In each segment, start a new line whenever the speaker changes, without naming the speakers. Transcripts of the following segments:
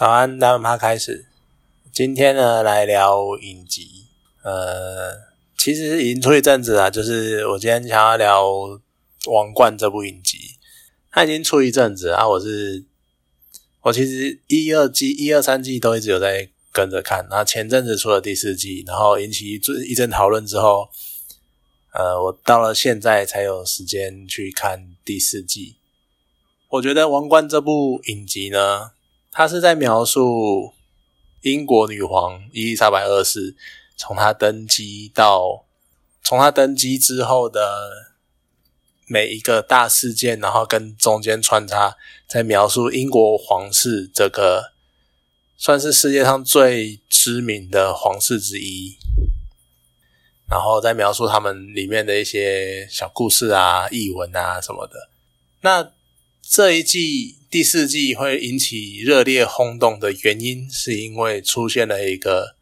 早安，大家开始。今天呢，来聊影集。呃，其实已经出一阵子了，就是我今天想要聊《王冠》这部影集。它已经出一阵子啊，我是我其实一二季、一二三季都一直有在跟着看。那前阵子出了第四季，然后引起一一阵讨论之后，呃，我到了现在才有时间去看第四季。我觉得《王冠》这部影集呢。他是在描述英国女皇伊丽莎白二世从她登基到从她登基之后的每一个大事件，然后跟中间穿插，在描述英国皇室这个算是世界上最知名的皇室之一，然后再描述他们里面的一些小故事啊、译文啊什么的。那这一季。第四季会引起热烈轰动的原因，是因为出现了一个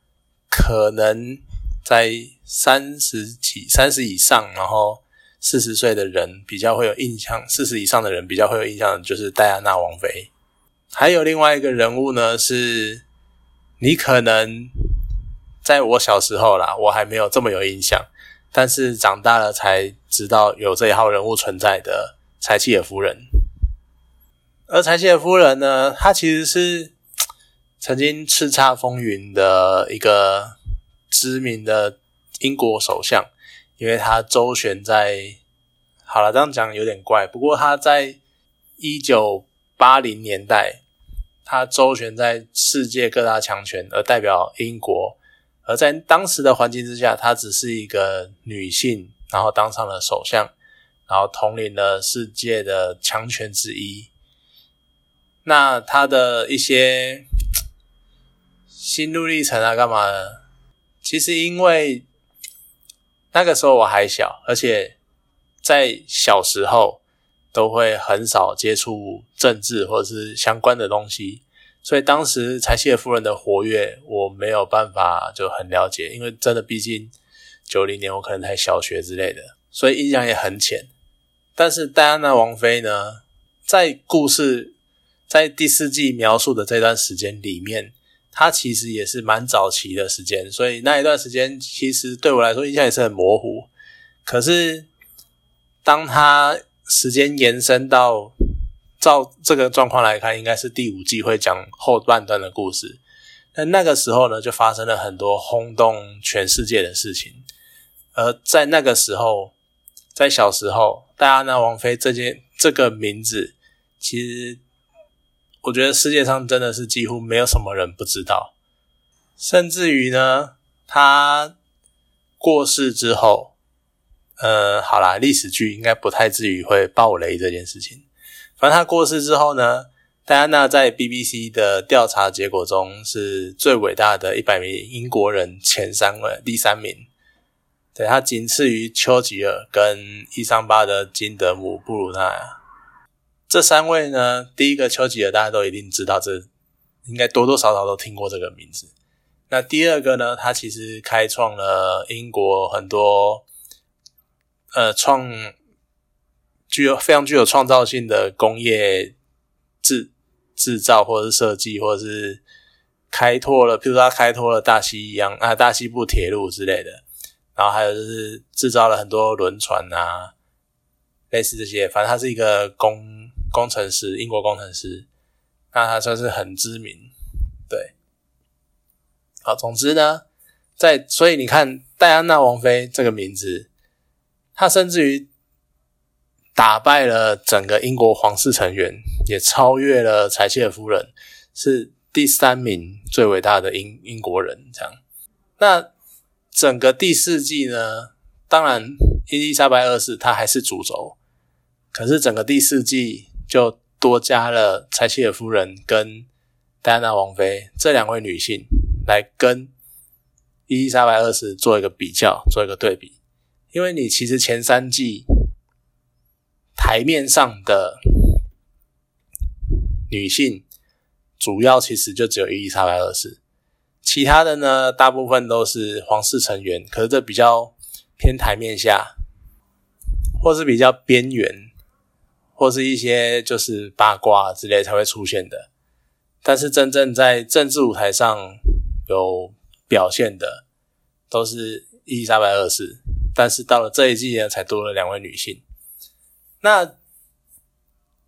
可能在三十几、三十以上，然后四十岁的人比较会有印象，四十以上的人比较会有印象就是戴安娜王妃。还有另外一个人物呢，是你可能在我小时候啦，我还没有这么有印象，但是长大了才知道有这一号人物存在的柴契尔夫人。而柴契尔夫人呢，她其实是曾经叱咤风云的一个知名的英国首相，因为她周旋在……好了，这样讲有点怪，不过她在一九八零年代，她周旋在世界各大强权，而代表英国，而在当时的环境之下，她只是一个女性，然后当上了首相，然后统领了世界的强权之一。那他的一些心路历程啊，干嘛的？其实因为那个时候我还小，而且在小时候都会很少接触政治或者是相关的东西，所以当时柴契尔夫人的活跃，我没有办法就很了解，因为真的毕竟九零年我可能才小学之类的，所以印象也很浅。但是戴安娜王妃呢，在故事。在第四季描述的这段时间里面，它其实也是蛮早期的时间，所以那一段时间其实对我来说印象也是很模糊。可是，当它时间延伸到照这个状况来看，应该是第五季会讲后半段的故事。那那个时候呢，就发生了很多轰动全世界的事情。而在那个时候，在小时候，戴安娜王妃这件这个名字，其实。我觉得世界上真的是几乎没有什么人不知道，甚至于呢，他过世之后，呃，好啦，历史剧应该不太至于会爆雷这件事情。反正他过世之后呢，戴安娜在 BBC 的调查结果中是最伟大的一百名英国人前三位，第三名，对他仅次于丘吉尔跟伊桑巴的金德姆布鲁纳。这三位呢，第一个丘吉尔大家都一定知道，这应该多多少少都听过这个名字。那第二个呢，他其实开创了英国很多呃创具有非常具有创造性的工业制制造或者是设计，或者是开拓了，比如说他开拓了大西洋啊大西部铁路之类的，然后还有就是制造了很多轮船啊，类似这些，反正他是一个工。工程师，英国工程师，那他算是很知名，对。好，总之呢，在所以你看戴安娜王妃这个名字，她甚至于打败了整个英国皇室成员，也超越了柴契尔夫人，是第三名最伟大的英英国人。这样，那整个第四季呢，当然伊丽莎白二世她还是主轴，可是整个第四季。就多加了柴契尔夫人跟戴安娜王妃这两位女性来跟伊丽莎白二世做一个比较，做一个对比。因为你其实前三季台面上的女性主要其实就只有伊丽莎白二世，其他的呢大部分都是皇室成员，可是这比较偏台面下，或是比较边缘。或是一些就是八卦之类才会出现的，但是真正在政治舞台上有表现的都是伊丽莎白二世，但是到了这一季呢，才多了两位女性。那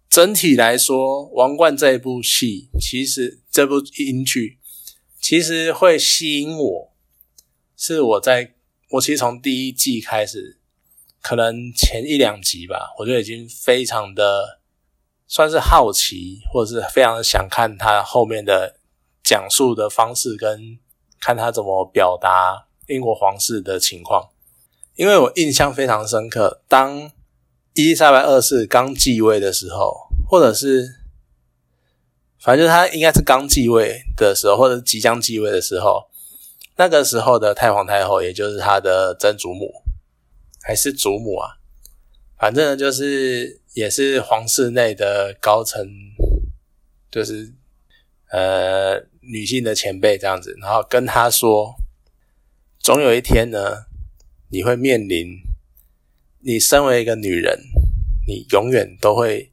整体来说，《王冠》这一部戏，其实这部英剧其实会吸引我，是我在我其实从第一季开始，可能前一两集吧，我就已经非常的。算是好奇，或者是非常想看他后面的讲述的方式，跟看他怎么表达英国皇室的情况。因为我印象非常深刻，当伊丽莎白二世刚继位的时候，或者是反正就是他应该是刚继位的时候，或者即将继位的时候，那个时候的太皇太后，也就是他的曾祖母还是祖母啊，反正就是。也是皇室内的高层，就是呃女性的前辈这样子，然后跟他说，总有一天呢，你会面临，你身为一个女人，你永远都会，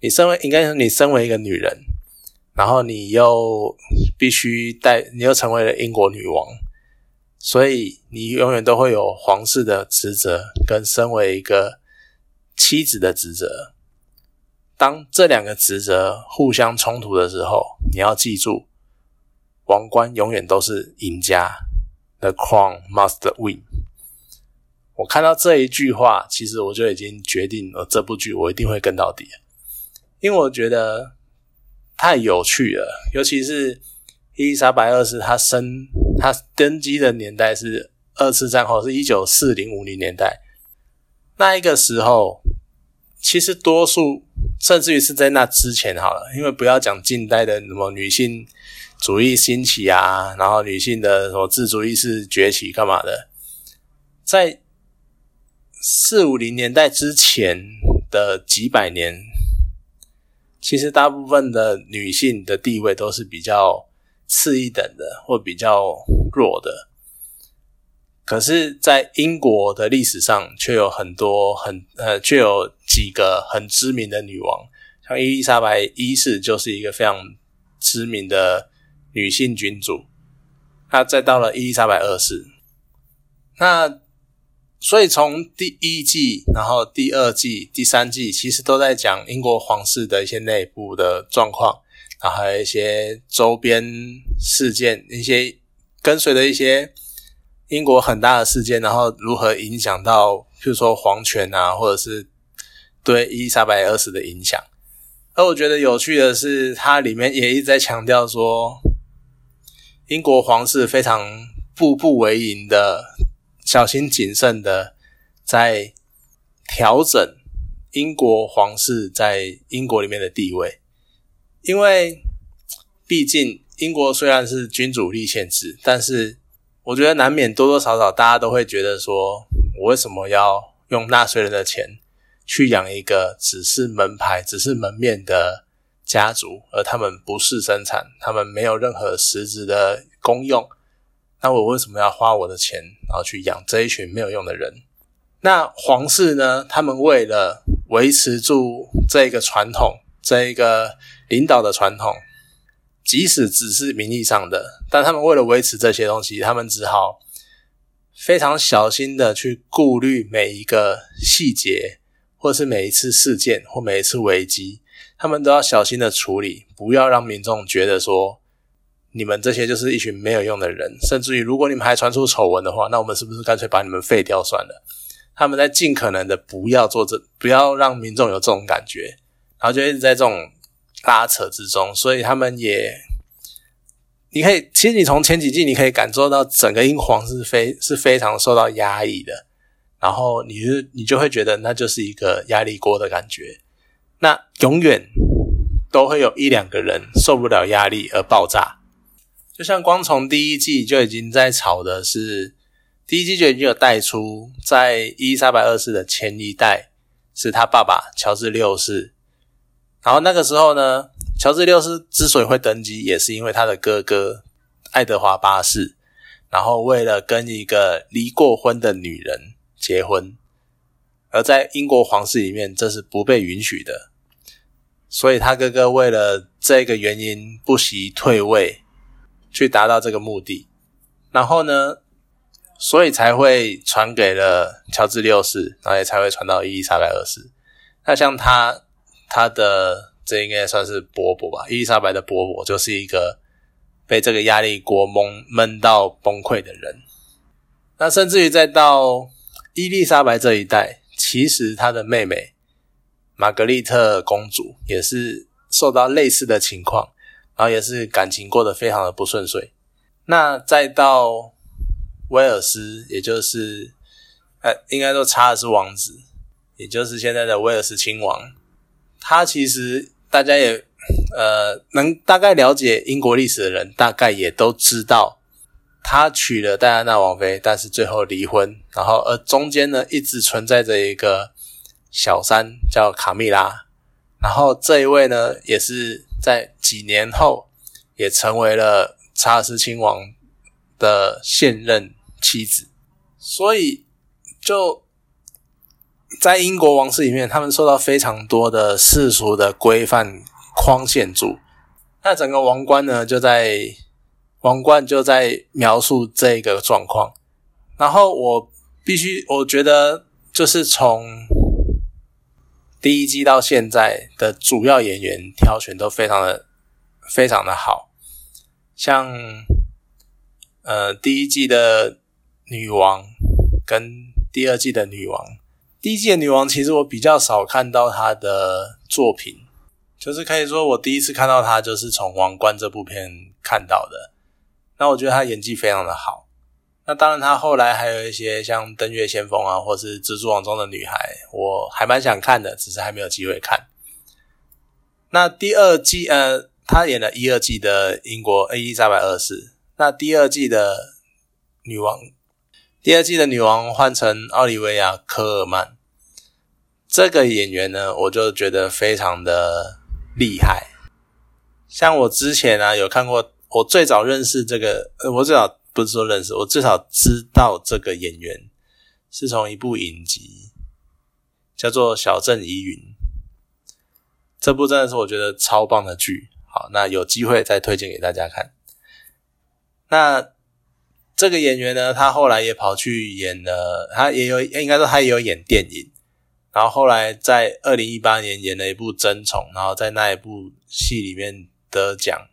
你身为应该说你身为一个女人，然后你又必须带，你又成为了英国女王，所以你永远都会有皇室的职责，跟身为一个。妻子的职责，当这两个职责互相冲突的时候，你要记住，王冠永远都是赢家。The crown must win。我看到这一句话，其实我就已经决定了这部剧我一定会跟到底，因为我觉得太有趣了。尤其是伊丽莎白二世，她生她登基的年代是二次战后，是一九四零五零年代，那一个时候。其实多数，甚至于是在那之前好了，因为不要讲近代的什么女性主义兴起啊，然后女性的什么自主意识崛起干嘛的，在四五零年代之前的几百年，其实大部分的女性的地位都是比较次一等的，或比较弱的。可是，在英国的历史上，却有很多很呃，却有几个很知名的女王，像伊丽莎白一世就是一个非常知名的女性君主。那再到了伊丽莎白二世，那所以从第一季，然后第二季、第三季，其实都在讲英国皇室的一些内部的状况，然后还有一些周边事件，一些跟随的一些。英国很大的事件，然后如何影响到，譬如说皇权啊，或者是对伊丽莎白二世的影响。而我觉得有趣的是，它里面也一直在强调说，英国皇室非常步步为营的、小心谨慎的在调整英国皇室在英国里面的地位，因为毕竟英国虽然是君主立宪制，但是。我觉得难免多多少少，大家都会觉得说，我为什么要用纳税人的钱去养一个只是门牌、只是门面的家族，而他们不是生产，他们没有任何实质的功用？那我为什么要花我的钱，然后去养这一群没有用的人？那皇室呢？他们为了维持住这个传统，这一个领导的传统。即使只是名义上的，但他们为了维持这些东西，他们只好非常小心的去顾虑每一个细节，或是每一次事件或每一次危机，他们都要小心的处理，不要让民众觉得说你们这些就是一群没有用的人，甚至于如果你们还传出丑闻的话，那我们是不是干脆把你们废掉算了？他们在尽可能的不要做这，不要让民众有这种感觉，然后就一直在这种。拉扯之中，所以他们也，你可以，其实你从前几季你可以感受到整个英皇是非是非常受到压抑的，然后你就你就会觉得那就是一个压力锅的感觉，那永远都会有一两个人受不了压力而爆炸，就像光从第一季就已经在吵的是，第一季就已经有带出，在伊丽莎白二世的前一代是他爸爸乔治六世。然后那个时候呢，乔治六世之所以会登基，也是因为他的哥哥爱德华八世，然后为了跟一个离过婚的女人结婚，而在英国皇室里面这是不被允许的，所以他哥哥为了这个原因不惜退位，去达到这个目的。然后呢，所以才会传给了乔治六世，然后也才会传到伊丽莎白二世。那像他，他的这应该算是伯伯吧？伊丽莎白的伯伯就是一个被这个压力锅蒙闷到崩溃的人。那甚至于再到伊丽莎白这一代，其实她的妹妹玛格丽特公主也是受到类似的情况，然后也是感情过得非常的不顺遂。那再到威尔斯，也就是呃，应该说查尔斯王子，也就是现在的威尔斯亲王，他其实大家也呃能大概了解英国历史的人，大概也都知道。他娶了戴安娜王妃，但是最后离婚，然后而中间呢一直存在着一个小三叫卡蜜拉，然后这一位呢也是在几年后也成为了查尔斯亲王的现任妻子，所以就在英国王室里面，他们受到非常多的世俗的规范框限住，那整个王冠呢就在。王冠就在描述这个状况，然后我必须，我觉得就是从第一季到现在的主要演员挑选都非常的非常的好，像呃第一季的女王跟第二季的女王，第一季的女王其实我比较少看到她的作品，就是可以说我第一次看到她就是从《王冠》这部片看到的。那我觉得她演技非常的好。那当然，她后来还有一些像《登月先锋》啊，或是《蜘蛛网中的女孩》，我还蛮想看的，只是还没有机会看。那第二季，呃，她演了一二季的英国伊丽莎白二世。那第二季的女王，第二季的女王换成奥利维亚·科尔曼，这个演员呢，我就觉得非常的厉害。像我之前啊，有看过。我最早认识这个，呃，我最早不是说认识，我至少知道这个演员是从一部影集叫做《小镇疑云》，这部真的是我觉得超棒的剧。好，那有机会再推荐给大家看。那这个演员呢，他后来也跑去演了，他也有应该说他也有演电影，然后后来在二零一八年演了一部《争宠》，然后在那一部戏里面得奖。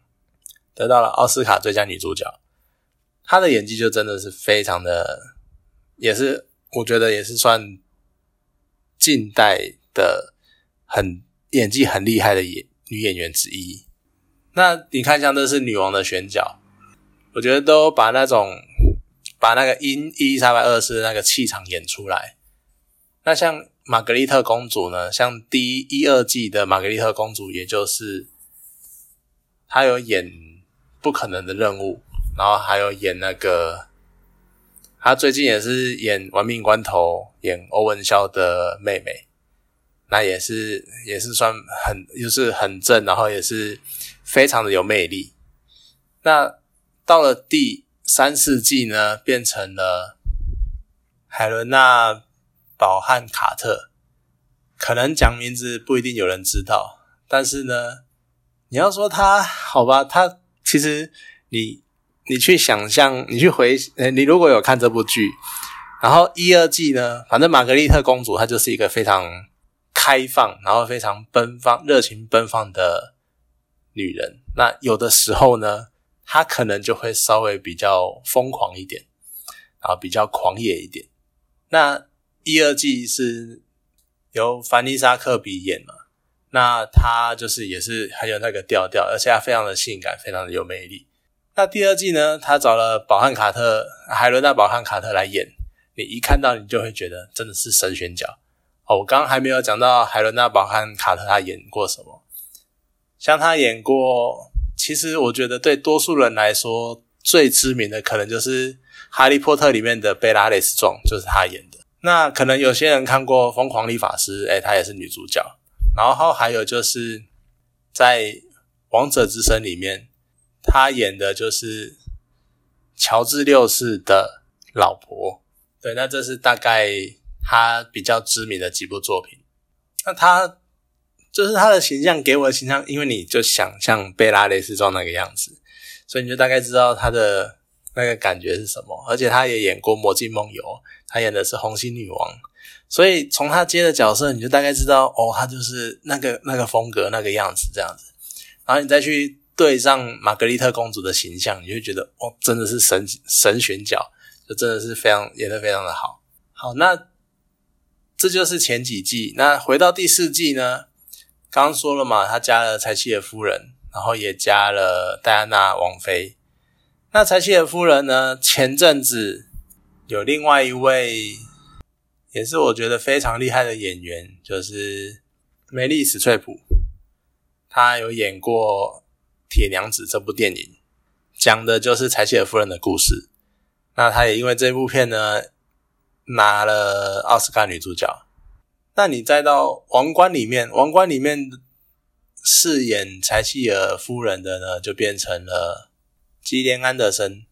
得到了奥斯卡最佳女主角，她的演技就真的是非常的，也是我觉得也是算近代的很演技很厉害的演女演员之一。那你看，像这是女王的选角，我觉得都把那种把那个英伊丽莎白二世那个气场演出来。那像玛格丽特公主呢？像第一二季的玛格丽特公主，也就是她有演。不可能的任务，然后还有演那个，他最近也是演《玩命关头》，演欧文肖的妹妹，那也是也是算很就是很正，然后也是非常的有魅力。那到了第三四季呢，变成了海伦娜·保汉卡特，可能讲名字不一定有人知道，但是呢，你要说他好吧，他。其实你你去想象，你去回，你如果有看这部剧，然后一二季呢，反正玛格丽特公主她就是一个非常开放，然后非常奔放、热情奔放的女人。那有的时候呢，她可能就会稍微比较疯狂一点，然后比较狂野一点。那一二季是由凡妮莎科比演嘛？那她就是也是很有那个调调，而且她非常的性感，非常的有魅力。那第二季呢，她找了宝汉卡特，海伦娜·宝汉卡特来演，你一看到你就会觉得真的是神选角哦。我刚刚还没有讲到海伦娜·宝汉卡特她演过什么，像她演过，其实我觉得对多数人来说最知名的可能就是《哈利波特》里面的贝拉雷斯壮，就是她演的。那可能有些人看过《疯狂理发师》，诶，她也是女主角。然后还有就是在《王者之声》里面，她演的就是乔治六世的老婆。对，那这是大概他比较知名的几部作品。那他就是他的形象给我的形象，因为你就想象贝拉雷斯装那个样子，所以你就大概知道他的那个感觉是什么。而且他也演过《魔镜梦游》，她演的是红心女王，所以从她接的角色，你就大概知道哦，她就是那个那个风格那个样子这样子。然后你再去对上玛格丽特公主的形象，你就觉得哦，真的是神神选角，就真的是非常演的非常的好。好，那这就是前几季。那回到第四季呢？刚刚说了嘛，他加了柴契尔夫人，然后也加了戴安娜王妃。那柴契尔夫人呢？前阵子有另外一位，也是我觉得非常厉害的演员，就是梅丽史翠普。她有演过《铁娘子》这部电影，讲的就是柴契尔夫人的故事。那她也因为这部片呢，拿了奥斯卡女主角。那你再到《王冠》里面，《王冠》里面饰演柴契尔夫人的呢，就变成了吉莲安德森。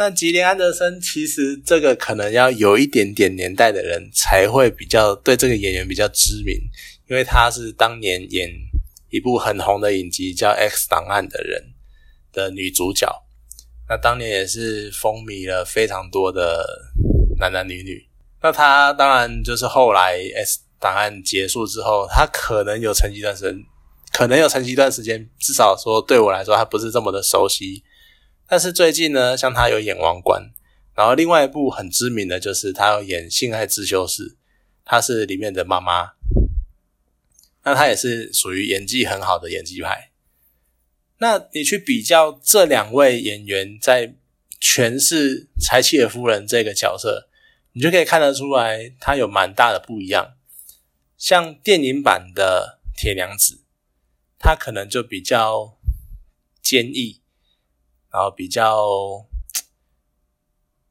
那吉林安德森其实这个可能要有一点点年代的人才会比较对这个演员比较知名，因为他是当年演一部很红的影集叫《X 档案》的人的女主角。那当年也是风靡了非常多的男男女女。那他当然就是后来 S 档案结束之后，他可能有沉寂一段时间，可能有沉寂一段时间。至少说对我来说，他不是这么的熟悉。但是最近呢，像他有演《王冠》，然后另外一部很知名的就是他有演《性爱自修室》，他是里面的妈妈。那他也是属于演技很好的演技派。那你去比较这两位演员在诠释柴契尔夫人这个角色。你就可以看得出来，他有蛮大的不一样。像电影版的铁娘子，她可能就比较坚毅，然后比较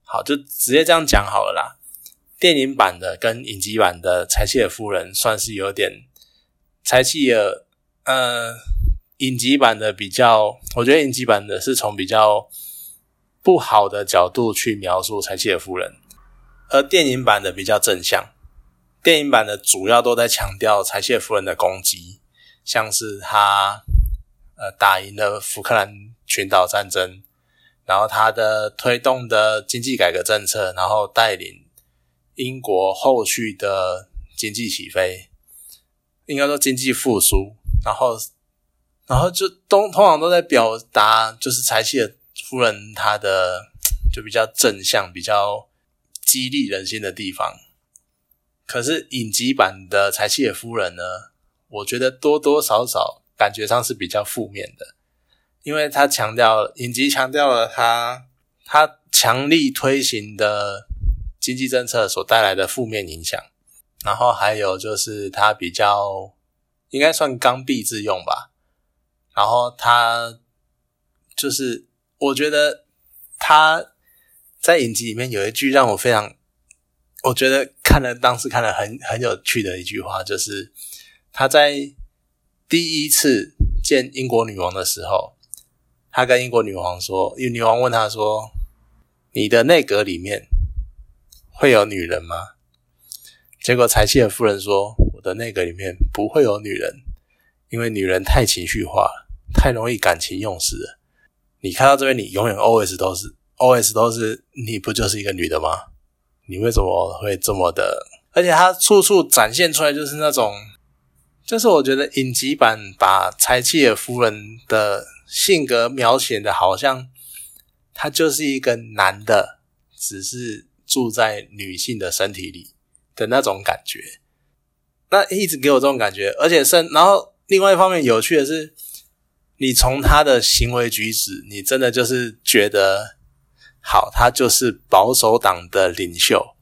好，就直接这样讲好了啦。电影版的跟影集版的柴契尔夫人算是有点柴契尔，呃，影集版的比较，我觉得影集版的是从比较不好的角度去描述柴契尔夫人。而电影版的比较正向，电影版的主要都在强调柴契尔夫人的攻击，像是他呃打赢了福克兰群岛战争，然后他的推动的经济改革政策，然后带领英国后续的经济起飞，应该说经济复苏，然后然后就通通常都在表达就是柴契尔夫人她的就比较正向，比较。激励人心的地方，可是影集版的柴契尔夫人呢？我觉得多多少少感觉上是比较负面的，因为他强调影集强调了他他强力推行的经济政策所带来的负面影响，然后还有就是他比较应该算刚愎自用吧，然后他就是我觉得他。在影集里面有一句让我非常，我觉得看了当时看了很很有趣的一句话，就是他在第一次见英国女王的时候，他跟英国女王说，因为女王问他说：“你的内阁里面会有女人吗？”结果柴契尔夫人说：“我的内阁里面不会有女人，因为女人太情绪化，太容易感情用事了。你看到这边，你永远 always 都是。” always 都是你不就是一个女的吗？你为什么会这么的？而且他处处展现出来就是那种，就是我觉得影集版把柴契尔夫人的性格描写的好像他就是一个男的，只是住在女性的身体里的那种感觉。那一直给我这种感觉，而且是然后另外一方面有趣的是，你从他的行为举止，你真的就是觉得。好，他就是保守党的领袖，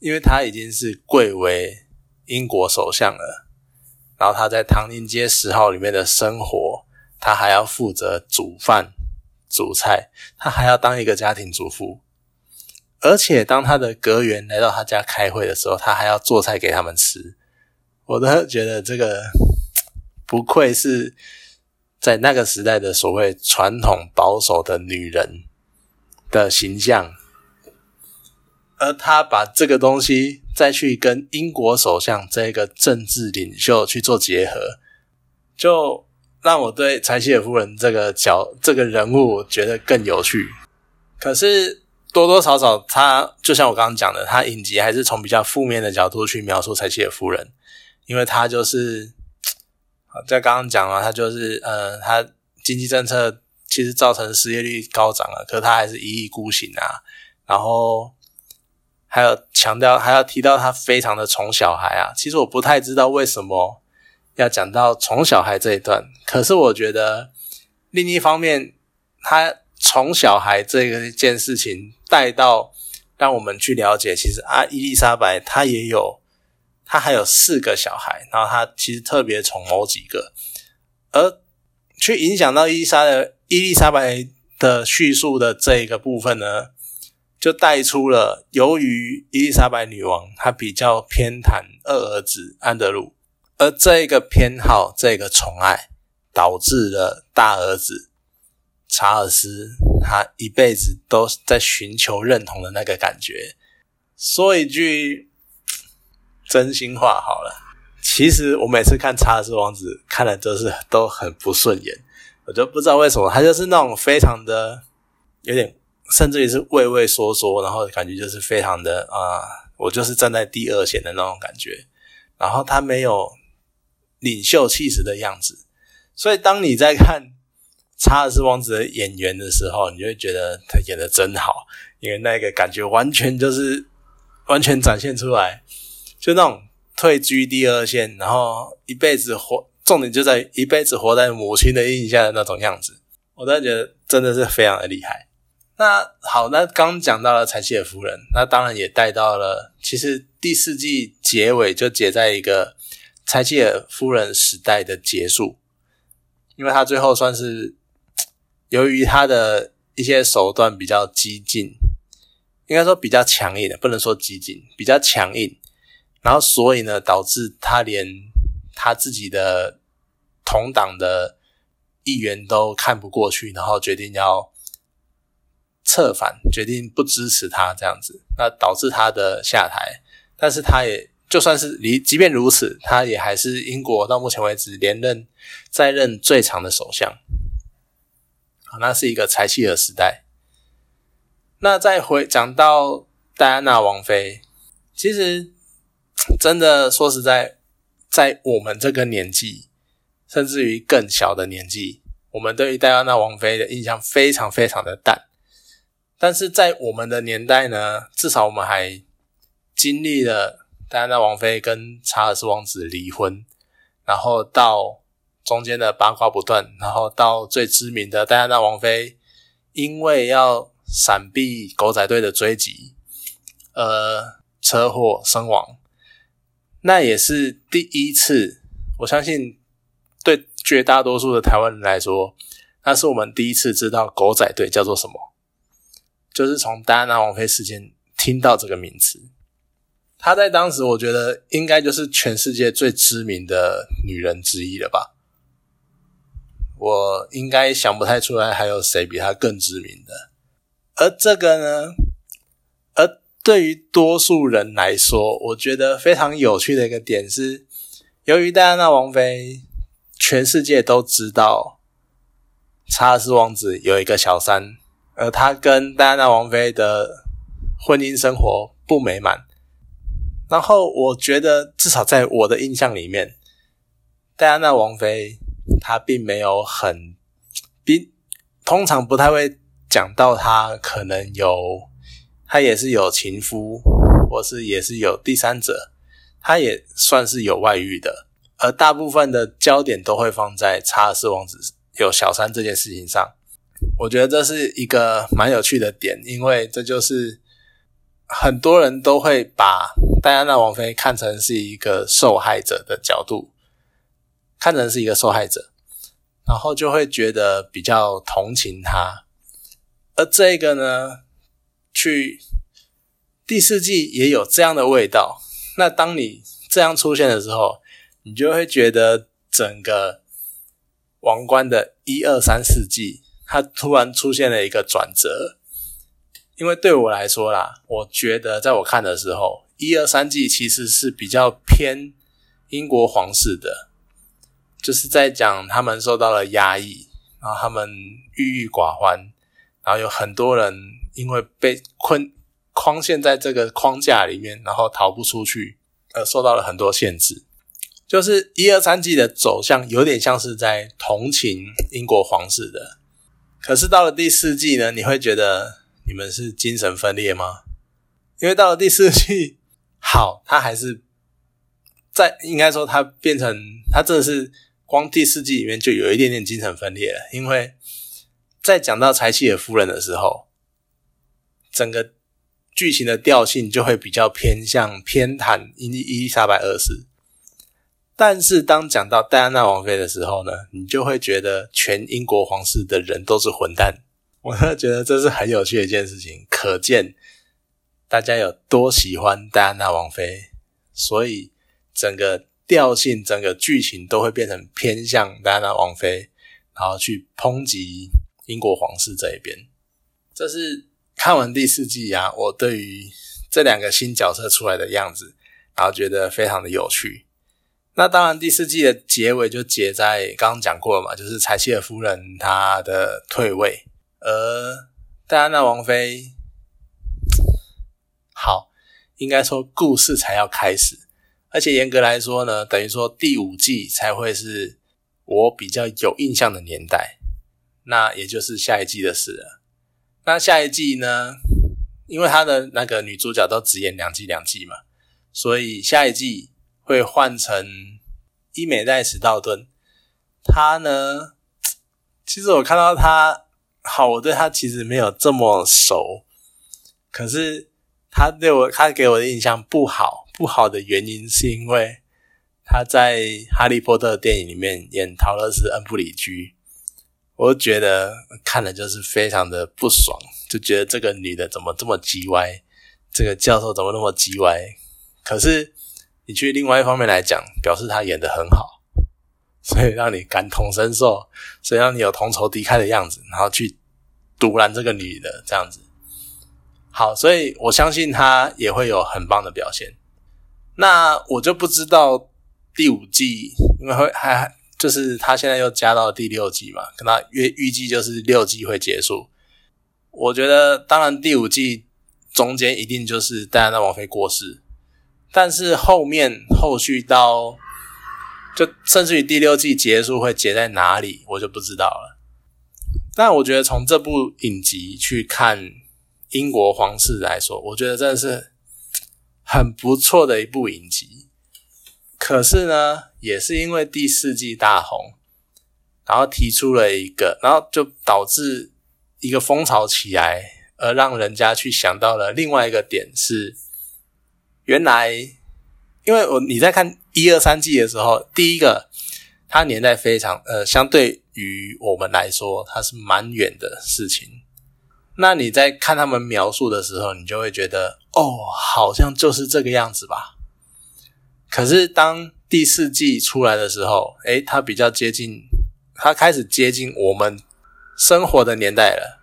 因为他已经是贵为英国首相了。然后他在唐宁街十号里面的生活，他还要负责煮饭、煮菜，他还要当一个家庭主妇。而且当他的阁员来到他家开会的时候，他还要做菜给他们吃。我都觉得这个不愧是在那个时代的所谓传统保守的女人。的形象，而他把这个东西再去跟英国首相这个政治领袖去做结合，就让我对柴契尔夫人这个角这个人物觉得更有趣。可是多多少少，他就像我刚刚讲的，他影集还是从比较负面的角度去描述柴契尔夫人，因为他就是在刚刚讲了，他就是呃，他经济政策其实造成失业率高涨了，可他还是一意孤行啊，然后。还有强调，还要提到他非常的宠小孩啊。其实我不太知道为什么要讲到宠小孩这一段，可是我觉得另一方面，他宠小孩这个件事情带到让我们去了解，其实啊，伊丽莎白她也有，她还有四个小孩，然后她其实特别宠某几个，而去影响到伊丽莎的伊丽莎白的叙述的这一个部分呢？就带出了，由于伊丽莎白女王她比较偏袒二儿子安德鲁，而这个偏好、这个宠爱，导致了大儿子查尔斯他一辈子都在寻求认同的那个感觉。说一句真心话好了，其实我每次看查尔斯王子，看的都是都很不顺眼，我就不知道为什么，他就是那种非常的有点。甚至于是畏畏缩缩，然后感觉就是非常的啊，我就是站在第二线的那种感觉。然后他没有领袖气质的样子，所以当你在看查尔斯王子的演员的时候，你就会觉得他演的真好，因为那个感觉完全就是完全展现出来，就那种退居第二线，然后一辈子活，重点就在一辈子活在母亲的印象的那种样子。我真的觉得真的是非常的厉害。那好，那刚讲到了柴契尔夫人，那当然也带到了，其实第四季结尾就结在一个柴契尔夫人时代的结束，因为他最后算是由于他的一些手段比较激进，应该说比较强硬的，不能说激进，比较强硬，然后所以呢，导致他连他自己的同党的议员都看不过去，然后决定要。策反，决定不支持他这样子，那导致他的下台。但是他也就算是离，即便如此，他也还是英国到目前为止连任在任最长的首相。好，那是一个柴契尔时代。那再回讲到戴安娜王妃，其实真的说实在，在我们这个年纪，甚至于更小的年纪，我们对于戴安娜王妃的印象非常非常的淡。但是在我们的年代呢，至少我们还经历了戴安娜王妃跟查尔斯王子离婚，然后到中间的八卦不断，然后到最知名的戴安娜王妃因为要闪避狗仔队的追击，呃，车祸身亡。那也是第一次，我相信对绝大多数的台湾人来说，那是我们第一次知道狗仔队叫做什么。就是从戴安娜王妃事件听到这个名词，她在当时我觉得应该就是全世界最知名的女人之一了吧。我应该想不太出来还有谁比她更知名的。而这个呢，而对于多数人来说，我觉得非常有趣的一个点是，由于戴安娜王妃全世界都知道查尔斯王子有一个小三。而他跟戴安娜王妃的婚姻生活不美满，然后我觉得至少在我的印象里面，戴安娜王妃她并没有很，比通常不太会讲到她可能有，她也是有情夫，或是也是有第三者，她也算是有外遇的，而大部分的焦点都会放在查尔斯王子有小三这件事情上。我觉得这是一个蛮有趣的点，因为这就是很多人都会把戴安娜王妃看成是一个受害者的角度，看成是一个受害者，然后就会觉得比较同情她。而这个呢，去第四季也有这样的味道。那当你这样出现的时候，你就会觉得整个王冠的一二三四季。它突然出现了一个转折，因为对我来说啦，我觉得在我看的时候，一二三季其实是比较偏英国皇室的，就是在讲他们受到了压抑，然后他们郁郁寡欢，然后有很多人因为被困框陷在这个框架里面，然后逃不出去，而受到了很多限制。就是一二三季的走向有点像是在同情英国皇室的，可是到了第四季呢，你会觉得你们是精神分裂吗？因为到了第四季，好，他还是在应该说他变成他真的是光第四季里面就有一点点精神分裂了，因为在讲到柴契尔夫人的时候，整个剧情的调性就会比较偏向偏袒伊伊丽莎白二世。但是当讲到戴安娜王妃的时候呢，你就会觉得全英国皇室的人都是混蛋。我真的觉得这是很有趣的一件事情，可见大家有多喜欢戴安娜王妃，所以整个调性、整个剧情都会变成偏向戴安娜王妃，然后去抨击英国皇室这一边。这是看完第四季啊，我对于这两个新角色出来的样子，然后觉得非常的有趣。那当然，第四季的结尾就结在刚刚讲过了嘛，就是柴契尔夫人她的退位，而戴安娜王妃，好，应该说故事才要开始，而且严格来说呢，等于说第五季才会是我比较有印象的年代，那也就是下一季的事了。那下一季呢，因为他的那个女主角都只演两季两季嘛，所以下一季。会换成伊美奈史道顿，他呢？其实我看到他，好，我对他其实没有这么熟，可是他对我，他给我的印象不好。不好的原因是因为他在《哈利波特》电影里面演陶乐斯恩布里居，我觉得看了就是非常的不爽，就觉得这个女的怎么这么叽歪，这个教授怎么那么叽歪？可是。你去另外一方面来讲，表示他演的很好，所以让你感同身受，所以让你有同仇敌忾的样子，然后去独揽这个女的这样子。好，所以我相信他也会有很棒的表现。那我就不知道第五季，因为会还就是他现在又加到第六季嘛，跟他预预计就是六季会结束。我觉得，当然第五季中间一定就是戴安娜王妃过世。但是后面后续到就甚至于第六季结束会结在哪里，我就不知道了。但我觉得从这部影集去看英国皇室来说，我觉得真的是很不错的一部影集。可是呢，也是因为第四季大红，然后提出了一个，然后就导致一个风潮起来，而让人家去想到了另外一个点是。原来，因为我你在看一二三季的时候，第一个它年代非常呃，相对于我们来说，它是蛮远的事情。那你在看他们描述的时候，你就会觉得哦，好像就是这个样子吧。可是当第四季出来的时候，诶，它比较接近，它开始接近我们生活的年代了。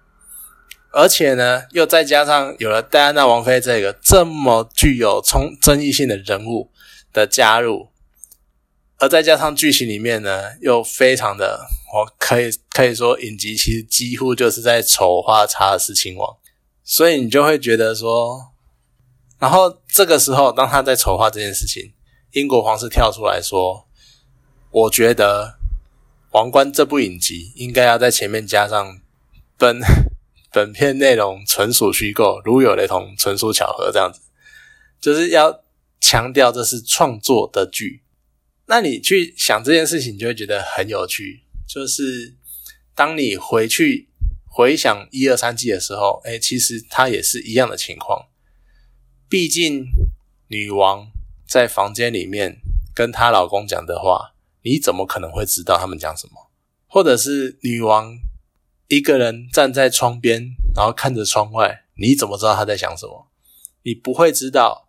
而且呢，又再加上有了戴安娜王妃这个这么具有冲争议性的人物的加入，而再加上剧情里面呢，又非常的，我可以可以说影集其实几乎就是在丑化查尔斯亲王，所以你就会觉得说，然后这个时候当他在丑化这件事情，英国皇室跳出来说，我觉得《王冠》这部影集应该要在前面加上本。本片内容纯属虚构，如有雷同，纯属巧合。这样子，就是要强调这是创作的剧。那你去想这件事情，就会觉得很有趣。就是当你回去回想一二三季的时候，哎，其实它也是一样的情况。毕竟女王在房间里面跟她老公讲的话，你怎么可能会知道他们讲什么？或者是女王？一个人站在窗边，然后看着窗外，你怎么知道她在想什么？你不会知道。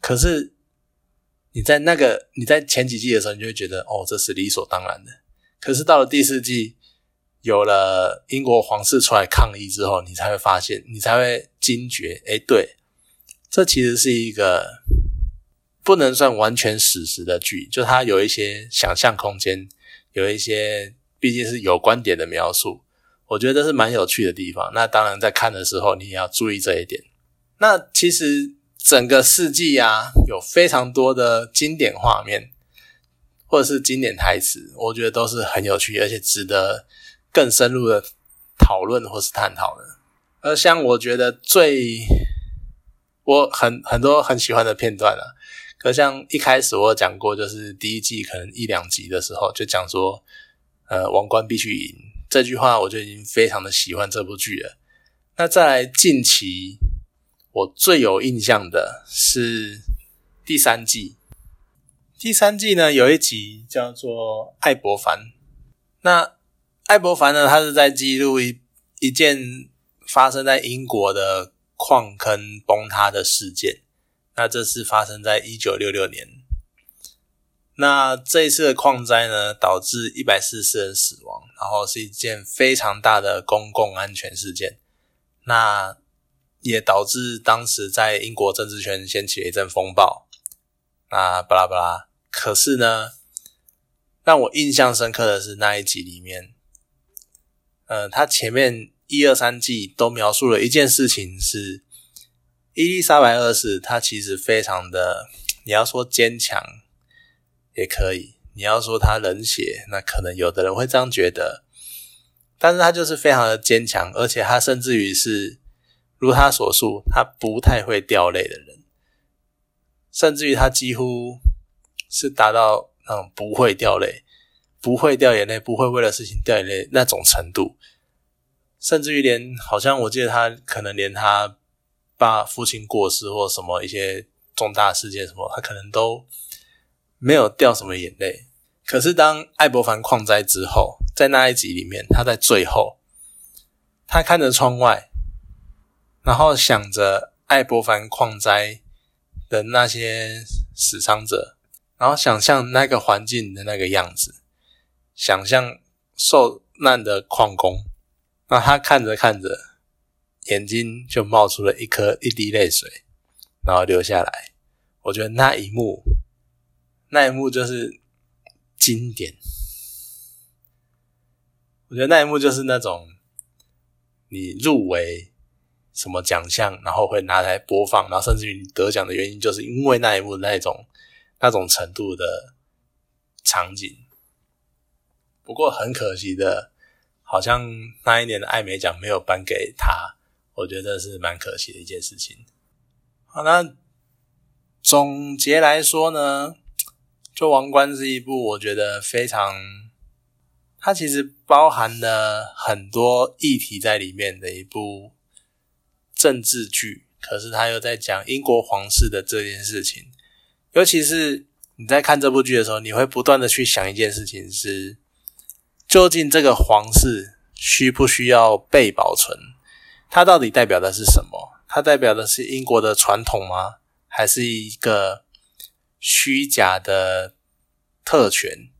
可是你在那个你在前几季的时候，你就会觉得哦，这是理所当然的。可是到了第四季，有了英国皇室出来抗议之后，你才会发现，你才会惊觉，哎，对，这其实是一个不能算完全史实的剧，就它有一些想象空间，有一些毕竟是有观点的描述，我觉得是蛮有趣的地方。那当然，在看的时候你也要注意这一点。那其实整个世纪啊，有非常多的经典画面，或者是经典台词，我觉得都是很有趣，而且值得更深入的讨论或是探讨的。而像我觉得最我很很多很喜欢的片段啊，可像一开始我有讲过，就是第一季可能一两集的时候就讲说，呃，王冠必须赢这句话，我就已经非常的喜欢这部剧了。那在近期我最有印象的是第三季，第三季呢有一集叫做艾伯凡，那艾伯凡呢，他是在记录一一件发生在英国的。矿坑崩塌的事件，那这是发生在一九六六年。那这一次的矿灾呢，导致一百四十四人死亡，然后是一件非常大的公共安全事件。那也导致当时在英国政治圈掀起了一阵风暴。那巴拉巴拉，可是呢，让我印象深刻的是那一集里面，呃，他前面。一二三季都描述了一件事情，是伊丽莎白二世，她其实非常的，你要说坚强也可以，你要说她冷血，那可能有的人会这样觉得，但是她就是非常的坚强，而且她甚至于是如他所述，他不太会掉泪的人，甚至于他几乎是达到那种不会掉泪、不会掉眼泪、不会为了事情掉眼泪那种程度。甚至于连好像我记得他可能连他爸父亲过世或什么一些重大事件什么，他可能都没有掉什么眼泪。可是当艾伯凡矿灾之后，在那一集里面，他在最后，他看着窗外，然后想着艾伯凡矿灾的那些死伤者，然后想象那个环境的那个样子，想象受难的矿工。那他看着看着，眼睛就冒出了一颗一滴泪水，然后流下来。我觉得那一幕，那一幕就是经典。我觉得那一幕就是那种你入围什么奖项，然后会拿来播放，然后甚至于得奖的原因，就是因为那一幕那种那种程度的场景。不过很可惜的。好像那一年的艾美奖没有颁给他，我觉得是蛮可惜的一件事情。好，那总结来说呢，就《王冠》这一部，我觉得非常，它其实包含了很多议题在里面的一部政治剧，可是他又在讲英国皇室的这件事情。尤其是你在看这部剧的时候，你会不断的去想一件事情是。究竟这个皇室需不需要被保存？它到底代表的是什么？它代表的是英国的传统吗？还是一个虚假的特权？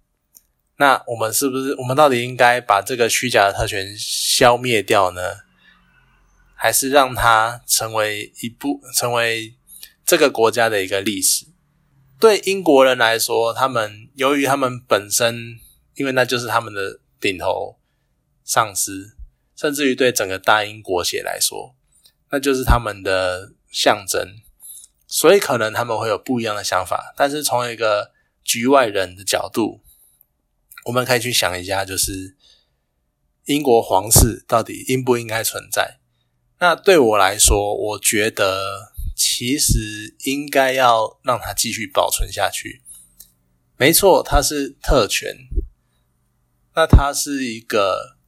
那我们是不是我们到底应该把这个虚假的特权消灭掉呢？还是让它成为一部成为这个国家的一个历史？对英国人来说，他们由于他们本身。因为那就是他们的顶头上司，甚至于对整个大英国血来说，那就是他们的象征。所以可能他们会有不一样的想法。但是从一个局外人的角度，我们可以去想一下，就是英国皇室到底应不应该存在？那对我来说，我觉得其实应该要让它继续保存下去。没错，它是特权。那它是一个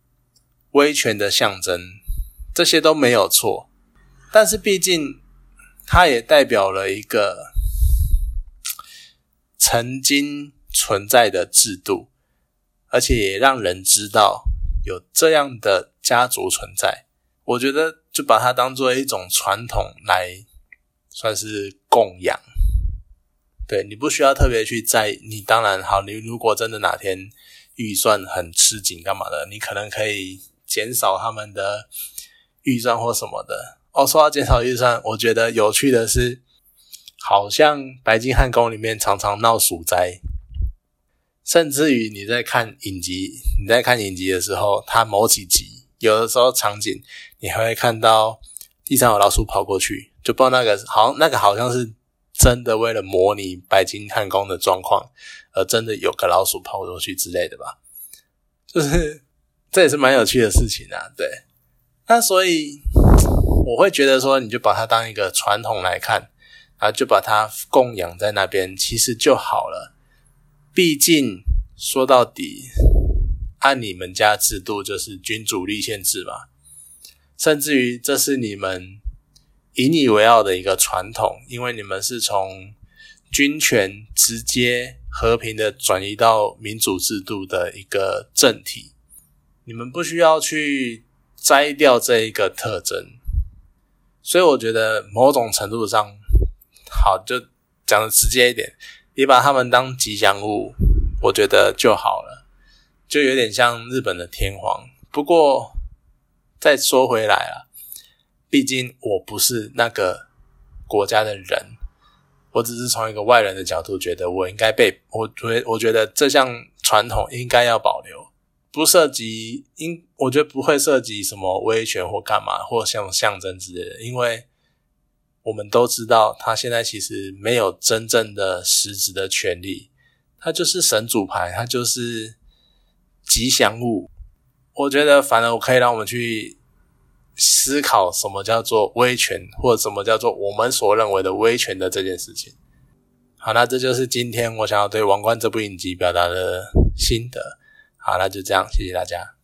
威权的象征，这些都没有错。但是毕竟，它也代表了一个曾经存在的制度，而且也让人知道有这样的家族存在。我觉得就把它当做一种传统来算是供养。对你不需要特别去在，你当然好。你如果真的哪天。预算很吃紧，干嘛的？你可能可以减少他们的预算或什么的哦，说到减少预算，我觉得有趣的是，好像白金汉宫里面常常闹鼠灾，甚至于你在看影集，你在看影集的时候，它某几集有的时候场景，你还会看到地上有老鼠跑过去，就不知道那个好像那个好像是真的为了模拟白金汉宫的状况，而真的有个老鼠跑过去之类的吧，就是这也是蛮有趣的事情啊，对，那所以。我会觉得说，你就把它当一个传统来看，啊，就把它供养在那边，其实就好了。毕竟说到底，按你们家制度就是君主立宪制嘛，甚至于这是你们引以为傲的一个传统，因为你们是从军权直接和平的转移到民主制度的一个政体，你们不需要去摘掉这一个特征。所以我觉得某种程度上，好就讲的直接一点，你把他们当吉祥物，我觉得就好了，就有点像日本的天皇。不过再说回来啊，毕竟我不是那个国家的人，我只是从一个外人的角度觉得，我应该被我觉我觉得这项传统应该要保留。不涉及，应我觉得不会涉及什么威权或干嘛，或像象征之类的，因为我们都知道，他现在其实没有真正的实质的权利，他就是神主牌，他就是吉祥物。我觉得反而我可以让我们去思考什么叫做威权，或者什么叫做我们所认为的威权的这件事情。好，那这就是今天我想要对《王冠》这部影集表达的心得。好，那就这样，谢谢大家。